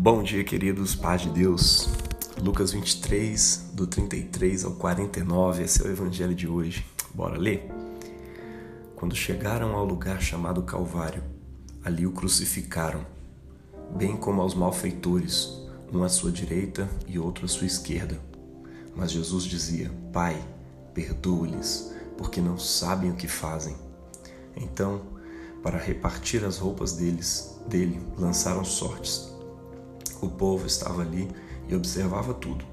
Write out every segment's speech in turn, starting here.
Bom dia, queridos, paz de Deus. Lucas 23, do 33 ao 49, esse é o evangelho de hoje. Bora ler? Quando chegaram ao lugar chamado Calvário, ali o crucificaram, bem como aos malfeitores, um à sua direita e outro à sua esquerda. Mas Jesus dizia: Pai, perdoa-lhes, porque não sabem o que fazem. Então, para repartir as roupas deles, dele, lançaram sortes o povo estava ali e observava tudo.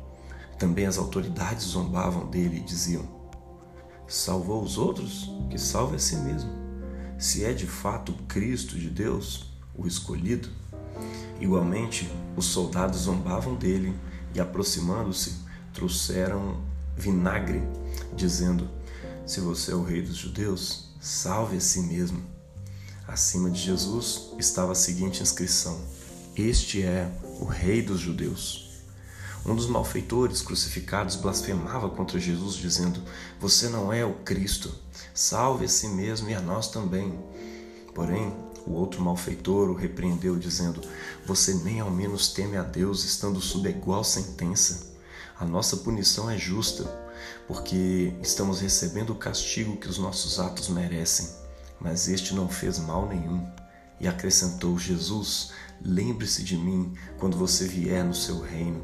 Também as autoridades zombavam dele e diziam: Salvou os outros? Que salve a si mesmo. Se é de fato Cristo de Deus, o escolhido. Igualmente, os soldados zombavam dele e, aproximando-se, trouxeram vinagre, dizendo: Se você é o rei dos judeus, salve a si mesmo. Acima de Jesus estava a seguinte inscrição: Este é o Rei dos Judeus. Um dos malfeitores crucificados blasfemava contra Jesus, dizendo: Você não é o Cristo, salve a si mesmo e a nós também. Porém, o outro malfeitor o repreendeu, dizendo: Você nem ao menos teme a Deus, estando sob igual sentença. A nossa punição é justa, porque estamos recebendo o castigo que os nossos atos merecem, mas este não fez mal nenhum. E acrescentou Jesus: Lembre-se de mim quando você vier no seu reino.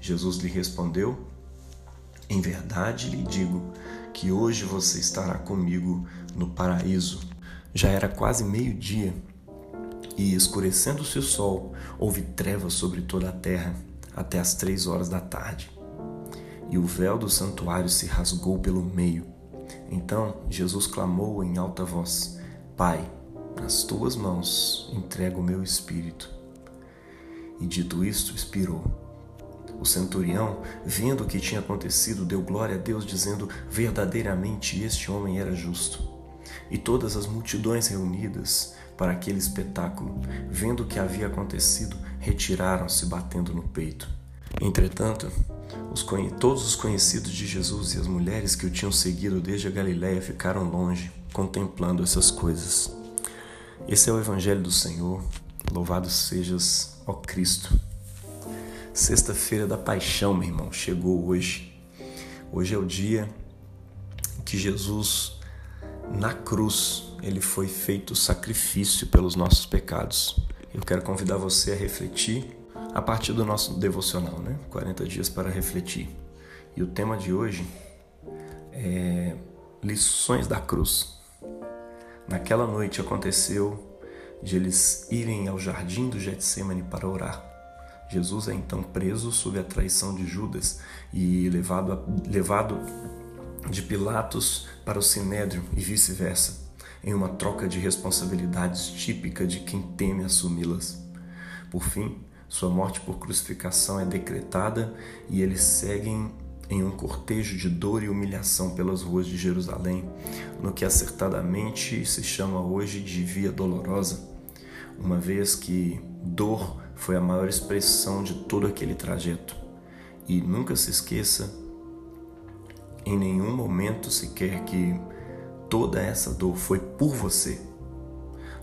Jesus lhe respondeu: Em verdade lhe digo que hoje você estará comigo no paraíso. Já era quase meio-dia e, escurecendo-se o sol, houve trevas sobre toda a terra até as três horas da tarde. E o véu do santuário se rasgou pelo meio. Então Jesus clamou em alta voz: Pai, nas tuas mãos entrego o meu espírito. E dito isto, expirou. O centurião, vendo o que tinha acontecido, deu glória a Deus, dizendo: Verdadeiramente este homem era justo. E todas as multidões reunidas para aquele espetáculo, vendo o que havia acontecido, retiraram-se batendo no peito. Entretanto, os, todos os conhecidos de Jesus e as mulheres que o tinham seguido desde a Galiléia ficaram longe, contemplando essas coisas. Esse é o Evangelho do Senhor. Louvado sejas, ó Cristo. Sexta-feira da Paixão, meu irmão, chegou hoje. Hoje é o dia que Jesus, na cruz, ele foi feito sacrifício pelos nossos pecados. Eu quero convidar você a refletir a partir do nosso devocional, né? 40 dias para refletir. E o tema de hoje é lições da cruz. Naquela noite aconteceu de eles irem ao jardim do Getsemane para orar. Jesus é então preso sob a traição de Judas e levado, a, levado de Pilatos para o Sinédrio e vice-versa, em uma troca de responsabilidades típica de quem teme assumi-las. Por fim, sua morte por crucificação é decretada e eles seguem em um cortejo de dor e humilhação pelas ruas de Jerusalém, no que acertadamente se chama hoje de Via Dolorosa, uma vez que dor foi a maior expressão de todo aquele trajeto. E nunca se esqueça, em nenhum momento sequer, que toda essa dor foi por você.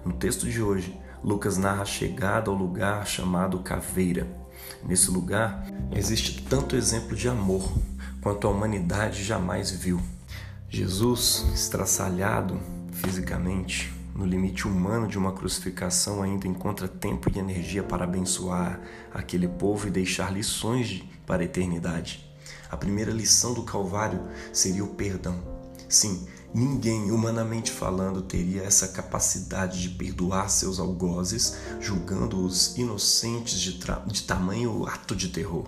No texto de hoje, Lucas narra a chegada ao lugar chamado Caveira. Nesse lugar existe tanto exemplo de amor quanto a humanidade jamais viu. Jesus, estraçalhado fisicamente, no limite humano de uma crucificação, ainda encontra tempo e energia para abençoar aquele povo e deixar lições para a eternidade. A primeira lição do Calvário seria o perdão. Sim, ninguém, humanamente falando, teria essa capacidade de perdoar seus algozes, julgando-os inocentes de, de tamanho ato de terror.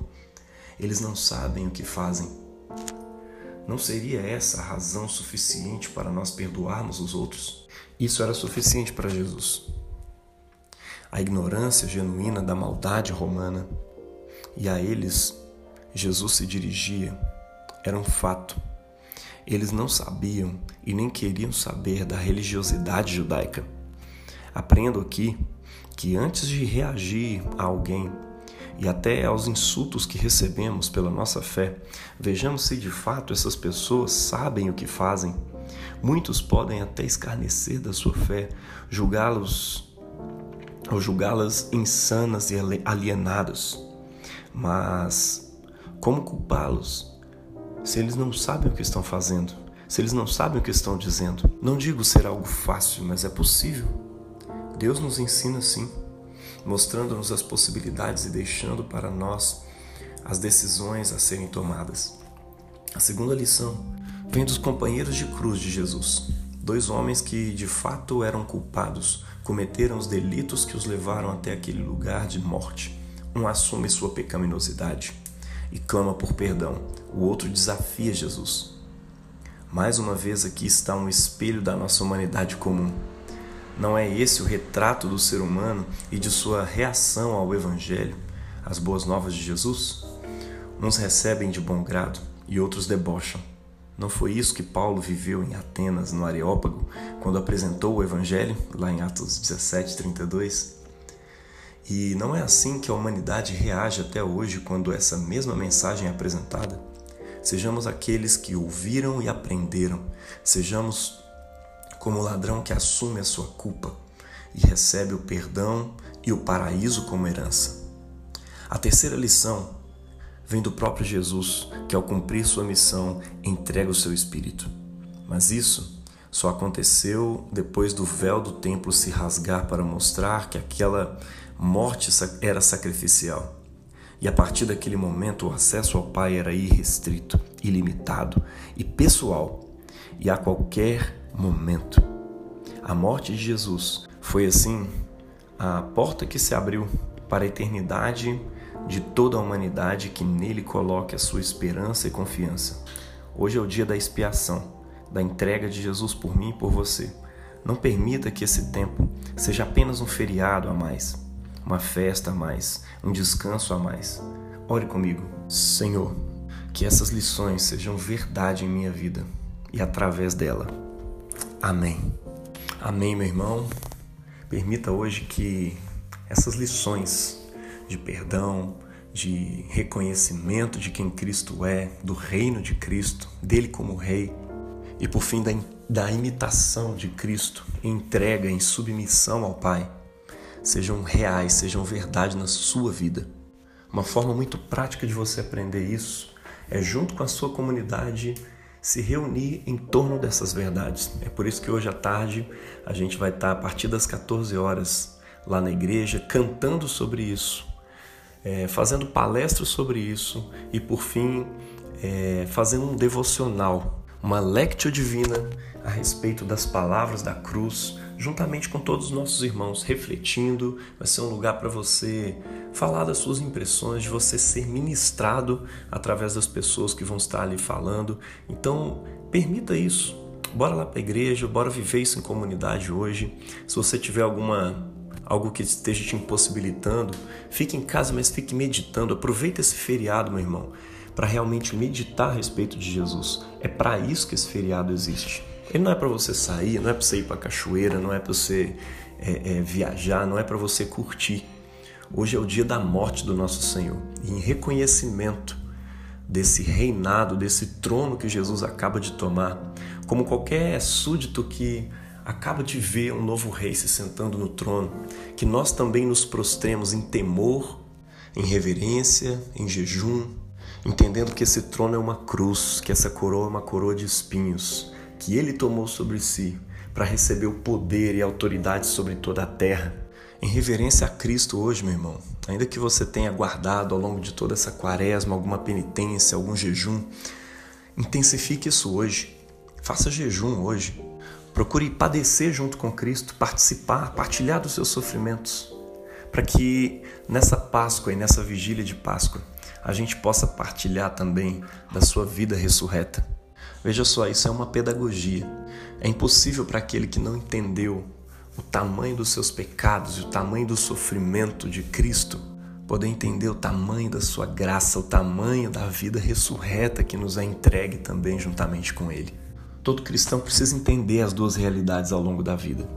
Eles não sabem o que fazem, não seria essa razão suficiente para nós perdoarmos os outros? Isso era suficiente para Jesus. A ignorância genuína da maldade romana e a eles Jesus se dirigia era um fato. Eles não sabiam e nem queriam saber da religiosidade judaica. Aprendo aqui que antes de reagir a alguém, e até aos insultos que recebemos pela nossa fé, vejamos se de fato essas pessoas sabem o que fazem. Muitos podem até escarnecer da sua fé, julgá-los ou julgá-las insanas e alienadas. Mas como culpá-los se eles não sabem o que estão fazendo? Se eles não sabem o que estão dizendo? Não digo ser algo fácil, mas é possível. Deus nos ensina assim, mostrando-nos as possibilidades e deixando para nós as decisões a serem tomadas. A segunda lição vem dos companheiros de cruz de Jesus, dois homens que de fato eram culpados, cometeram os delitos que os levaram até aquele lugar de morte. Um assume sua pecaminosidade e clama por perdão, o outro desafia Jesus. Mais uma vez aqui está um espelho da nossa humanidade comum. Não é esse o retrato do ser humano e de sua reação ao Evangelho, às boas novas de Jesus? Uns recebem de bom grado e outros debocham. Não foi isso que Paulo viveu em Atenas, no Areópago, quando apresentou o Evangelho, lá em Atos 17, 32? E não é assim que a humanidade reage até hoje quando essa mesma mensagem é apresentada? Sejamos aqueles que ouviram e aprenderam. Sejamos como o ladrão que assume a sua culpa e recebe o perdão e o paraíso como herança. A terceira lição vem do próprio Jesus, que ao cumprir sua missão entrega o seu espírito. Mas isso só aconteceu depois do véu do templo se rasgar para mostrar que aquela morte era sacrificial. E a partir daquele momento o acesso ao Pai era irrestrito, ilimitado e pessoal, e a qualquer momento. A morte de Jesus foi assim a porta que se abriu para a eternidade de toda a humanidade que nele coloque a sua esperança e confiança. Hoje é o dia da expiação, da entrega de Jesus por mim e por você. Não permita que esse tempo seja apenas um feriado a mais, uma festa a mais, um descanso a mais. Ore comigo, Senhor, que essas lições sejam verdade em minha vida e através dela. Amém. Amém, meu irmão. Permita hoje que essas lições de perdão, de reconhecimento de quem Cristo é, do reino de Cristo, dele como rei, e por fim da, da imitação de Cristo, entrega em submissão ao Pai, sejam reais, sejam verdade na sua vida. Uma forma muito prática de você aprender isso é junto com a sua comunidade se reunir em torno dessas verdades. É por isso que hoje à tarde a gente vai estar a partir das 14 horas lá na igreja cantando sobre isso, é, fazendo palestras sobre isso e, por fim, é, fazendo um devocional, uma lectio divina a respeito das palavras da cruz, juntamente com todos os nossos irmãos, refletindo. Vai ser um lugar para você falar das suas impressões, de você ser ministrado através das pessoas que vão estar ali falando. Então, permita isso. Bora lá para a igreja, bora viver isso em comunidade hoje. Se você tiver alguma algo que esteja te impossibilitando, fique em casa, mas fique meditando. Aproveita esse feriado, meu irmão, para realmente meditar a respeito de Jesus. É para isso que esse feriado existe. Ele não é para você sair, não é para você ir para cachoeira, não é para você é, é, viajar, não é para você curtir. Hoje é o dia da morte do nosso Senhor. E em reconhecimento desse reinado, desse trono que Jesus acaba de tomar, como qualquer súdito que acaba de ver um novo rei se sentando no trono, que nós também nos prostremos em temor, em reverência, em jejum, entendendo que esse trono é uma cruz, que essa coroa é uma coroa de espinhos, que ele tomou sobre si para receber o poder e autoridade sobre toda a terra. Em reverência a Cristo hoje, meu irmão, ainda que você tenha guardado ao longo de toda essa quaresma alguma penitência, algum jejum, intensifique isso hoje. Faça jejum hoje. Procure padecer junto com Cristo, participar, partilhar dos seus sofrimentos, para que nessa Páscoa e nessa vigília de Páscoa a gente possa partilhar também da sua vida ressurreta. Veja só, isso é uma pedagogia. É impossível para aquele que não entendeu o tamanho dos seus pecados e o tamanho do sofrimento de Cristo poder entender o tamanho da sua graça, o tamanho da vida ressurreta que nos é entregue também juntamente com Ele. Todo cristão precisa entender as duas realidades ao longo da vida.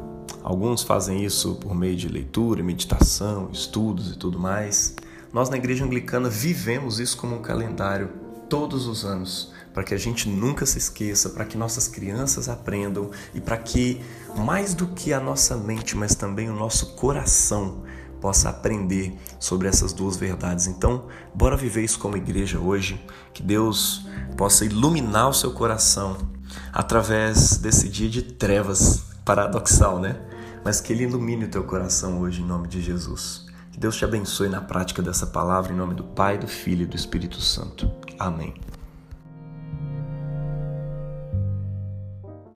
Alguns fazem isso por meio de leitura, meditação, estudos e tudo mais. Nós na Igreja Anglicana vivemos isso como um calendário todos os anos para que a gente nunca se esqueça, para que nossas crianças aprendam e para que, mais do que a nossa mente, mas também o nosso coração, possa aprender sobre essas duas verdades. Então, bora viver isso como igreja hoje, que Deus possa iluminar o seu coração através desse dia de trevas paradoxal, né? Mas que ele ilumine o teu coração hoje em nome de Jesus. Que Deus te abençoe na prática dessa palavra em nome do Pai, do Filho e do Espírito Santo. Amém.